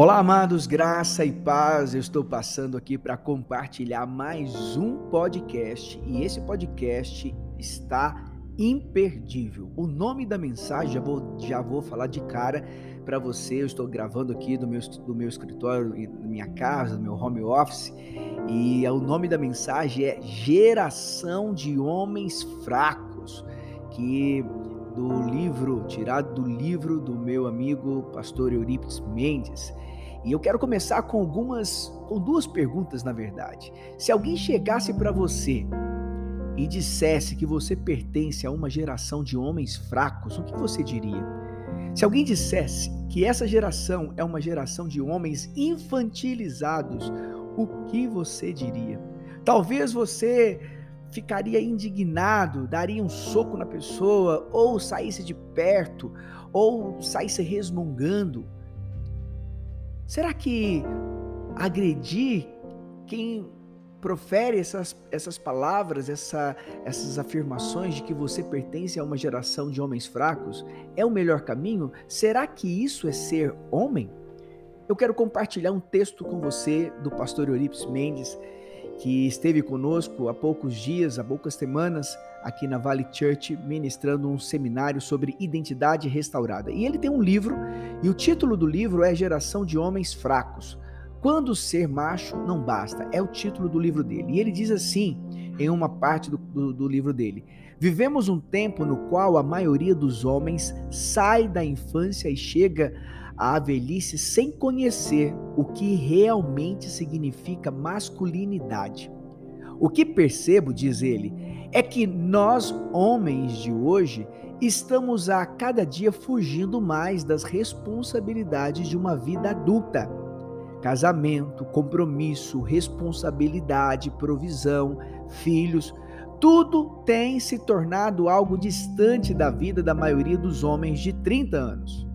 Olá, amados, graça e paz. Eu estou passando aqui para compartilhar mais um podcast e esse podcast está imperdível. O nome da mensagem já vou, já vou falar de cara para você. Eu estou gravando aqui do meu, do meu escritório, da minha casa, do meu home office e o nome da mensagem é Geração de Homens Fracos, que do livro, tirado do livro do meu amigo pastor Eurípides Mendes. E eu quero começar com algumas, com duas perguntas, na verdade. Se alguém chegasse para você e dissesse que você pertence a uma geração de homens fracos, o que você diria? Se alguém dissesse que essa geração é uma geração de homens infantilizados, o que você diria? Talvez você ficaria indignado, daria um soco na pessoa, ou saísse de perto, ou saísse resmungando. Será que agredir quem profere essas, essas palavras, essa, essas afirmações de que você pertence a uma geração de homens fracos é o melhor caminho? Será que isso é ser homem? Eu quero compartilhar um texto com você do pastor Eurípides Mendes que esteve conosco há poucos dias, há poucas semanas, aqui na Valley Church, ministrando um seminário sobre identidade restaurada. E ele tem um livro, e o título do livro é Geração de Homens Fracos. Quando ser macho não basta, é o título do livro dele. E ele diz assim, em uma parte do, do, do livro dele: Vivemos um tempo no qual a maioria dos homens sai da infância e chega à velhice sem conhecer o que realmente significa masculinidade. O que percebo, diz ele, é que nós, homens de hoje, estamos a cada dia fugindo mais das responsabilidades de uma vida adulta. Casamento, compromisso, responsabilidade, provisão, filhos, tudo tem se tornado algo distante da vida da maioria dos homens de 30 anos.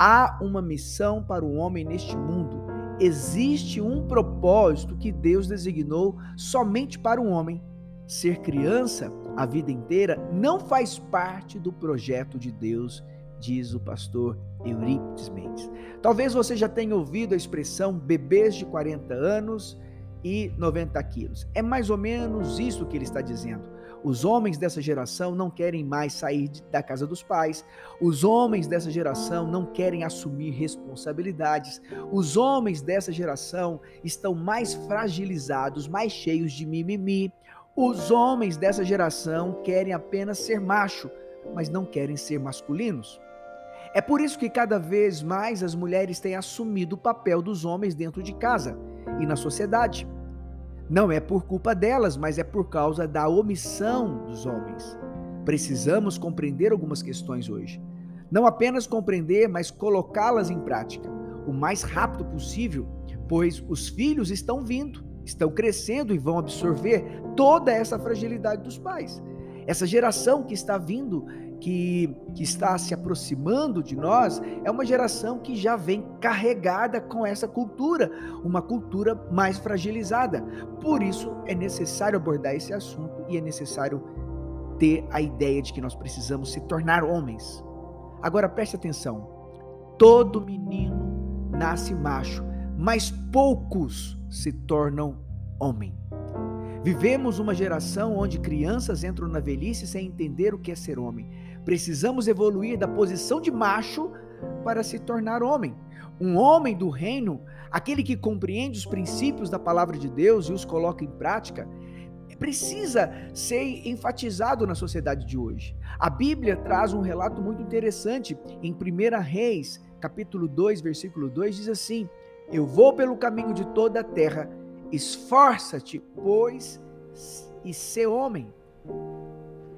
Há uma missão para o homem neste mundo. Existe um propósito que Deus designou somente para o homem. Ser criança a vida inteira não faz parte do projeto de Deus, diz o pastor Eurípides Mendes. Talvez você já tenha ouvido a expressão bebês de 40 anos e 90 quilos. É mais ou menos isso que ele está dizendo. Os homens dessa geração não querem mais sair da casa dos pais. Os homens dessa geração não querem assumir responsabilidades. Os homens dessa geração estão mais fragilizados, mais cheios de mimimi. Os homens dessa geração querem apenas ser macho, mas não querem ser masculinos. É por isso que cada vez mais as mulheres têm assumido o papel dos homens dentro de casa e na sociedade. Não é por culpa delas, mas é por causa da omissão dos homens. Precisamos compreender algumas questões hoje. Não apenas compreender, mas colocá-las em prática o mais rápido possível, pois os filhos estão vindo, estão crescendo e vão absorver toda essa fragilidade dos pais. Essa geração que está vindo que, que está se aproximando de nós é uma geração que já vem carregada com essa cultura, uma cultura mais fragilizada. Por isso é necessário abordar esse assunto e é necessário ter a ideia de que nós precisamos se tornar homens. Agora preste atenção: todo menino nasce macho, mas poucos se tornam homem. Vivemos uma geração onde crianças entram na velhice sem entender o que é ser homem. Precisamos evoluir da posição de macho para se tornar homem. Um homem do reino, aquele que compreende os princípios da palavra de Deus e os coloca em prática, precisa ser enfatizado na sociedade de hoje. A Bíblia traz um relato muito interessante em 1 Reis, capítulo 2, versículo 2, diz assim: Eu vou pelo caminho de toda a terra Esforça-te, pois, e ser homem.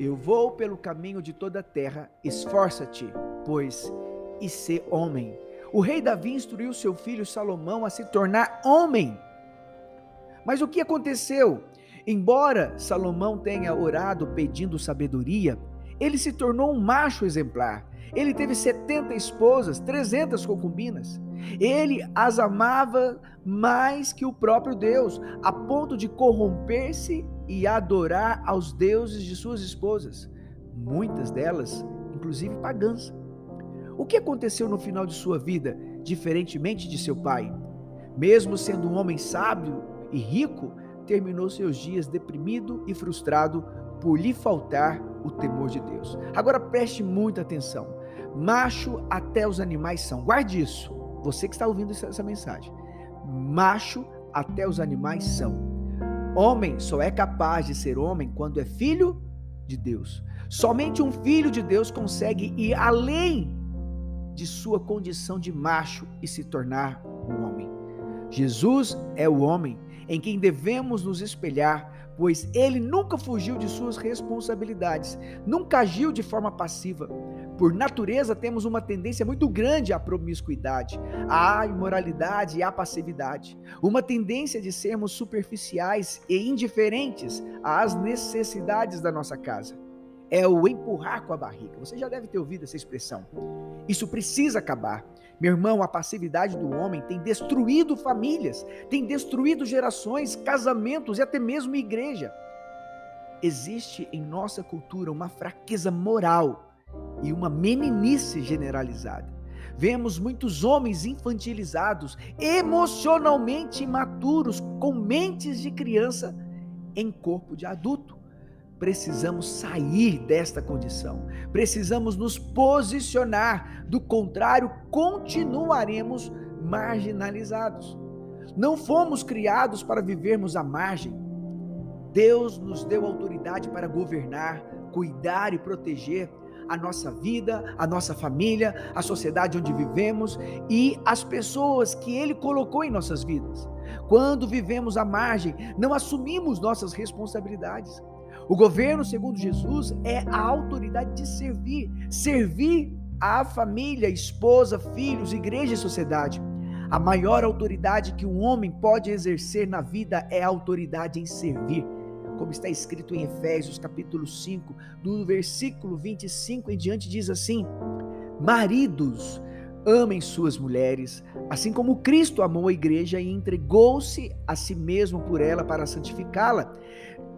Eu vou pelo caminho de toda a terra, esforça-te, pois, e ser homem. O rei Davi instruiu seu filho Salomão a se tornar homem. Mas o que aconteceu? Embora Salomão tenha orado pedindo sabedoria, ele se tornou um macho exemplar. Ele teve 70 esposas, 300 concubinas. Ele as amava mais que o próprio Deus, a ponto de corromper-se e adorar aos deuses de suas esposas, muitas delas, inclusive pagãs. O que aconteceu no final de sua vida? diferentemente de seu pai. Mesmo sendo um homem sábio e rico, terminou seus dias deprimido e frustrado por lhe faltar o temor de Deus. Agora preste muita atenção. Macho até os animais são. Guarde isso. Você que está ouvindo essa mensagem. Macho até os animais são. Homem só é capaz de ser homem quando é filho de Deus. Somente um filho de Deus consegue ir além de sua condição de macho e se tornar um homem. Jesus é o homem em quem devemos nos espelhar, pois ele nunca fugiu de suas responsabilidades, nunca agiu de forma passiva. Por natureza, temos uma tendência muito grande à promiscuidade, à imoralidade e à passividade. Uma tendência de sermos superficiais e indiferentes às necessidades da nossa casa é o empurrar com a barriga. Você já deve ter ouvido essa expressão. Isso precisa acabar. Meu irmão, a passividade do homem tem destruído famílias, tem destruído gerações, casamentos e até mesmo igreja. Existe em nossa cultura uma fraqueza moral e uma meninice generalizada. Vemos muitos homens infantilizados, emocionalmente imaturos, com mentes de criança em corpo de adulto precisamos sair desta condição, precisamos nos posicionar, do contrário, continuaremos marginalizados. Não fomos criados para vivermos à margem. Deus nos deu autoridade para governar, cuidar e proteger a nossa vida, a nossa família, a sociedade onde vivemos e as pessoas que Ele colocou em nossas vidas. Quando vivemos à margem, não assumimos nossas responsabilidades. O governo, segundo Jesus, é a autoridade de servir, servir a família, esposa, filhos, igreja e sociedade. A maior autoridade que um homem pode exercer na vida é a autoridade em servir. Como está escrito em Efésios capítulo 5, do versículo 25 em diante, diz assim: Maridos, amem suas mulheres, assim como Cristo amou a igreja e entregou-se a si mesmo por ela para santificá-la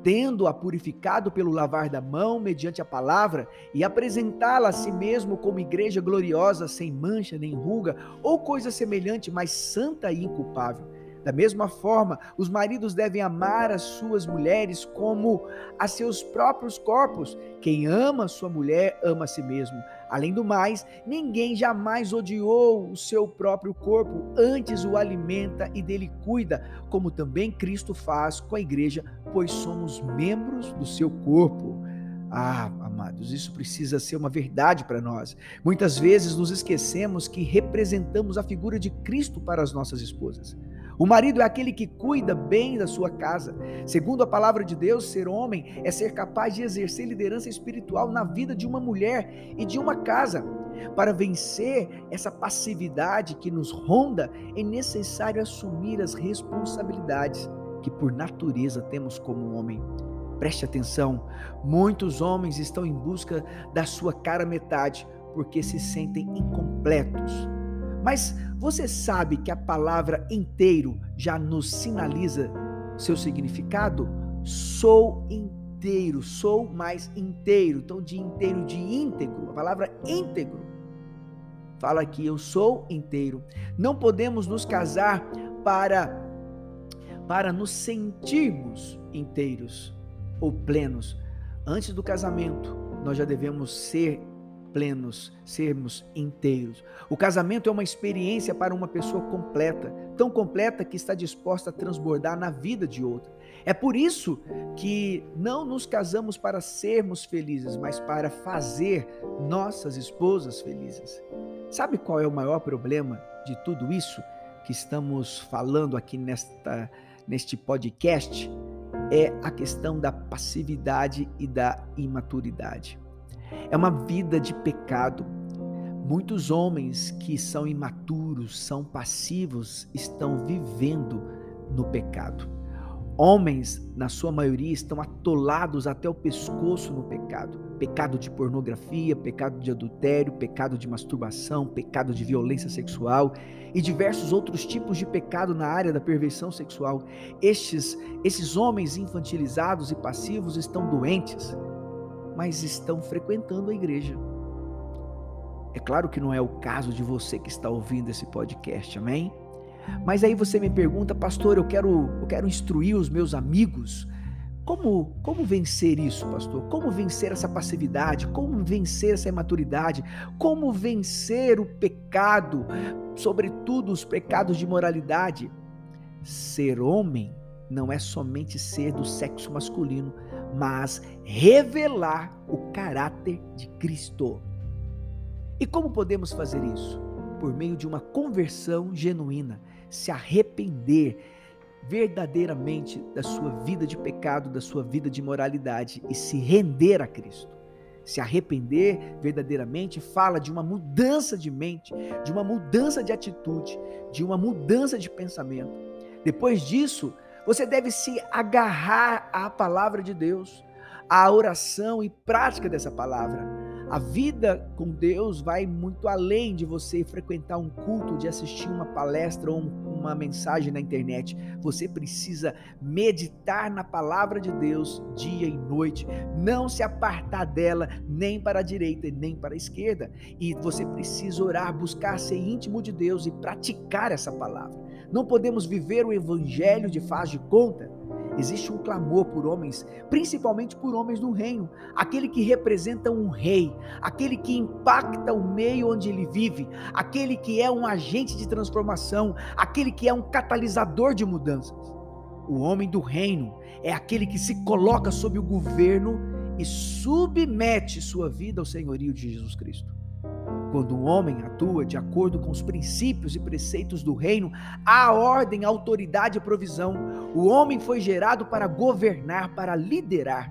tendo-a purificado pelo lavar da mão mediante a palavra e apresentá-la a si mesmo como igreja gloriosa, sem mancha nem ruga, ou coisa semelhante, mas santa e inculpável. Da mesma forma, os maridos devem amar as suas mulheres como a seus próprios corpos. Quem ama sua mulher ama a si mesmo. Além do mais, ninguém jamais odiou o seu próprio corpo, antes o alimenta e dele cuida, como também Cristo faz com a igreja, pois somos membros do seu corpo. Ah, amados, isso precisa ser uma verdade para nós. Muitas vezes nos esquecemos que representamos a figura de Cristo para as nossas esposas. O marido é aquele que cuida bem da sua casa. Segundo a palavra de Deus, ser homem é ser capaz de exercer liderança espiritual na vida de uma mulher e de uma casa. Para vencer essa passividade que nos ronda, é necessário assumir as responsabilidades que por natureza temos como homem. Preste atenção, muitos homens estão em busca da sua cara metade porque se sentem incompletos mas você sabe que a palavra inteiro já nos sinaliza seu significado? Sou inteiro, sou mais inteiro. Então, de inteiro, de íntegro, a palavra íntegro fala que eu sou inteiro. Não podemos nos casar para para nos sentirmos inteiros ou plenos. Antes do casamento, nós já devemos ser plenos, sermos inteiros. O casamento é uma experiência para uma pessoa completa, tão completa que está disposta a transbordar na vida de outra. É por isso que não nos casamos para sermos felizes, mas para fazer nossas esposas felizes. Sabe qual é o maior problema de tudo isso que estamos falando aqui nesta, neste podcast? É a questão da passividade e da imaturidade. É uma vida de pecado. Muitos homens que são imaturos, são passivos, estão vivendo no pecado. Homens, na sua maioria, estão atolados até o pescoço no pecado. Pecado de pornografia, pecado de adultério, pecado de masturbação, pecado de violência sexual e diversos outros tipos de pecado na área da perversão sexual. Estes, esses homens infantilizados e passivos estão doentes mas estão frequentando a igreja. É claro que não é o caso de você que está ouvindo esse podcast, amém? Mas aí você me pergunta, pastor, eu quero, eu quero instruir os meus amigos. Como, como vencer isso, pastor? Como vencer essa passividade? Como vencer essa imaturidade? Como vencer o pecado, sobretudo os pecados de moralidade? Ser homem não é somente ser do sexo masculino, mas revelar o caráter de Cristo. E como podemos fazer isso? Por meio de uma conversão genuína, se arrepender verdadeiramente da sua vida de pecado, da sua vida de moralidade e se render a Cristo. Se arrepender verdadeiramente fala de uma mudança de mente, de uma mudança de atitude, de uma mudança de pensamento. Depois disso, você deve se agarrar à palavra de Deus, à oração e prática dessa palavra. A vida com Deus vai muito além de você frequentar um culto, de assistir uma palestra ou uma mensagem na internet. Você precisa meditar na palavra de Deus dia e noite, não se apartar dela nem para a direita nem para a esquerda. E você precisa orar, buscar ser íntimo de Deus e praticar essa palavra. Não podemos viver o evangelho de faz de conta Existe um clamor por homens, principalmente por homens do reino, aquele que representa um rei, aquele que impacta o meio onde ele vive, aquele que é um agente de transformação, aquele que é um catalisador de mudanças. O homem do reino é aquele que se coloca sob o governo e submete sua vida ao senhorio de Jesus Cristo. Quando um homem atua de acordo com os princípios e preceitos do reino, há ordem, autoridade e provisão. O homem foi gerado para governar, para liderar.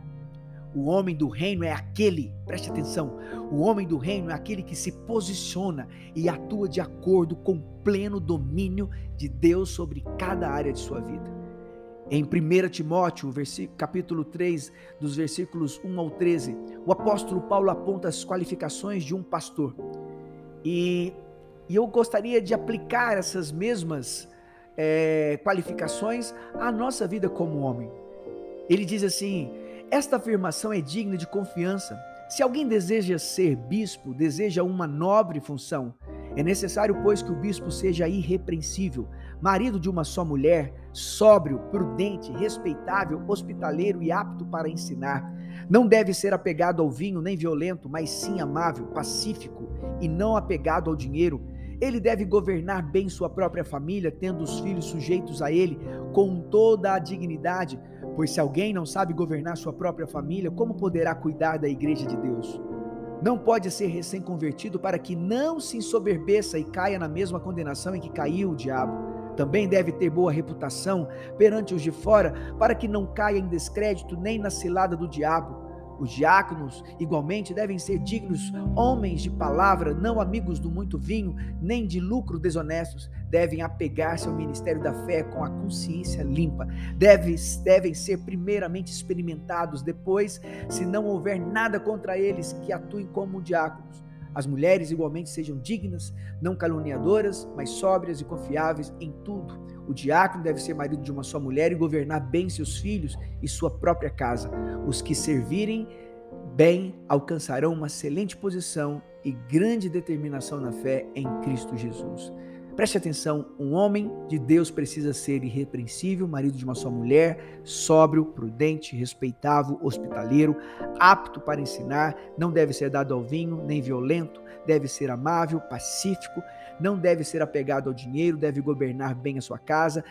O homem do reino é aquele, preste atenção, o homem do reino é aquele que se posiciona e atua de acordo com o pleno domínio de Deus sobre cada área de sua vida. Em 1 Timóteo, capítulo 3, dos versículos 1 ao 13, o apóstolo Paulo aponta as qualificações de um pastor. E, e eu gostaria de aplicar essas mesmas é, qualificações à nossa vida como homem. Ele diz assim: esta afirmação é digna de confiança. Se alguém deseja ser bispo, deseja uma nobre função, é necessário, pois, que o bispo seja irrepreensível, marido de uma só mulher, sóbrio, prudente, respeitável, hospitaleiro e apto para ensinar. Não deve ser apegado ao vinho nem violento, mas sim amável, pacífico e não apegado ao dinheiro. Ele deve governar bem sua própria família, tendo os filhos sujeitos a ele com toda a dignidade, pois se alguém não sabe governar sua própria família, como poderá cuidar da igreja de Deus? Não pode ser recém-convertido para que não se ensoberbeça e caia na mesma condenação em que caiu o diabo. Também deve ter boa reputação perante os de fora, para que não caia em descrédito nem na cilada do diabo. Os diáconos, igualmente, devem ser dignos homens de palavra, não amigos do muito vinho, nem de lucro desonestos. Devem apegar-se ao ministério da fé com a consciência limpa. Deve, devem ser primeiramente experimentados, depois, se não houver nada contra eles, que atuem como diáconos. As mulheres igualmente sejam dignas, não caluniadoras, mas sóbrias e confiáveis em tudo o diácono deve ser marido de uma só mulher e governar bem seus filhos e sua própria casa. Os que servirem bem alcançarão uma excelente posição e grande determinação na fé em Cristo Jesus. Preste atenção, um homem de Deus precisa ser irrepreensível, marido de uma só mulher, sóbrio, prudente, respeitável, hospitaleiro, apto para ensinar, não deve ser dado ao vinho, nem violento, deve ser amável, pacífico, não deve ser apegado ao dinheiro, deve governar bem a sua casa,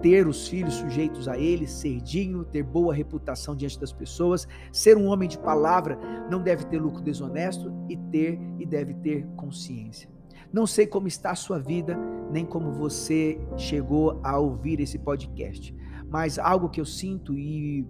ter os filhos sujeitos a ele, ser digno, ter boa reputação diante das pessoas, ser um homem de palavra, não deve ter lucro desonesto e ter e deve ter consciência. Não sei como está a sua vida, nem como você chegou a ouvir esse podcast, mas algo que eu sinto e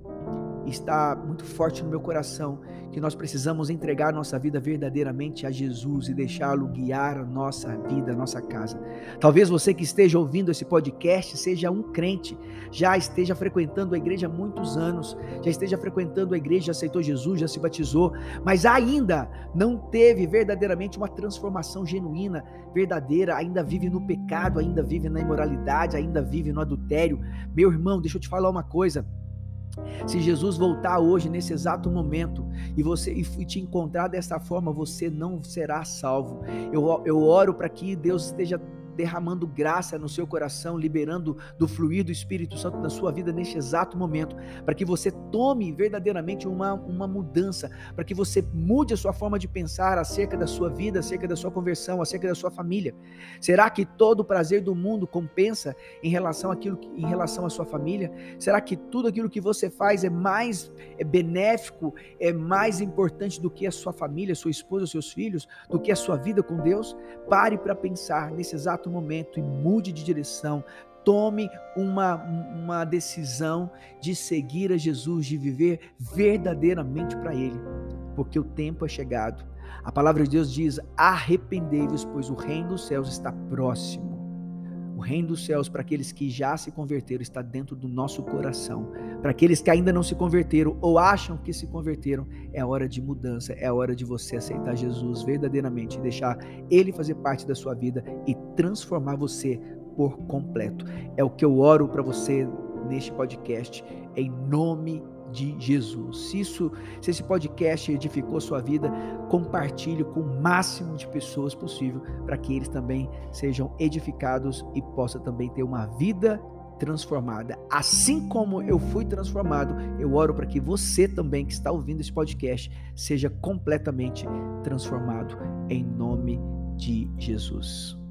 está muito forte no meu coração que nós precisamos entregar nossa vida verdadeiramente a Jesus e deixá-lo guiar a nossa vida, a nossa casa. Talvez você que esteja ouvindo esse podcast seja um crente, já esteja frequentando a igreja há muitos anos, já esteja frequentando a igreja, aceitou Jesus, já se batizou, mas ainda não teve verdadeiramente uma transformação genuína, verdadeira, ainda vive no pecado, ainda vive na imoralidade, ainda vive no adultério. Meu irmão, deixa eu te falar uma coisa. Se Jesus voltar hoje, nesse exato momento, e você e te encontrar dessa forma, você não será salvo. Eu, eu oro para que Deus esteja derramando graça no seu coração, liberando do fluir do Espírito Santo na sua vida neste exato momento, para que você tome verdadeiramente uma, uma mudança, para que você mude a sua forma de pensar acerca da sua vida, acerca da sua conversão, acerca da sua família. Será que todo o prazer do mundo compensa em relação àquilo em relação à sua família? Será que tudo aquilo que você faz é mais é benéfico, é mais importante do que a sua família, sua esposa, seus filhos, do que a sua vida com Deus? Pare para pensar nesse exato exato momento e mude de direção. Tome uma, uma decisão de seguir a Jesus, de viver verdadeiramente para Ele, porque o tempo é chegado. A palavra de Deus diz: arrependei-vos, pois o reino dos céus está próximo. Reino dos céus, para aqueles que já se converteram, está dentro do nosso coração. Para aqueles que ainda não se converteram ou acham que se converteram, é hora de mudança, é hora de você aceitar Jesus verdadeiramente, deixar Ele fazer parte da sua vida e transformar você por completo. É o que eu oro para você neste podcast, em nome de de Jesus. Se isso, se esse podcast edificou sua vida, compartilhe com o máximo de pessoas possível para que eles também sejam edificados e possam também ter uma vida transformada. Assim como eu fui transformado, eu oro para que você também que está ouvindo esse podcast seja completamente transformado em nome de Jesus.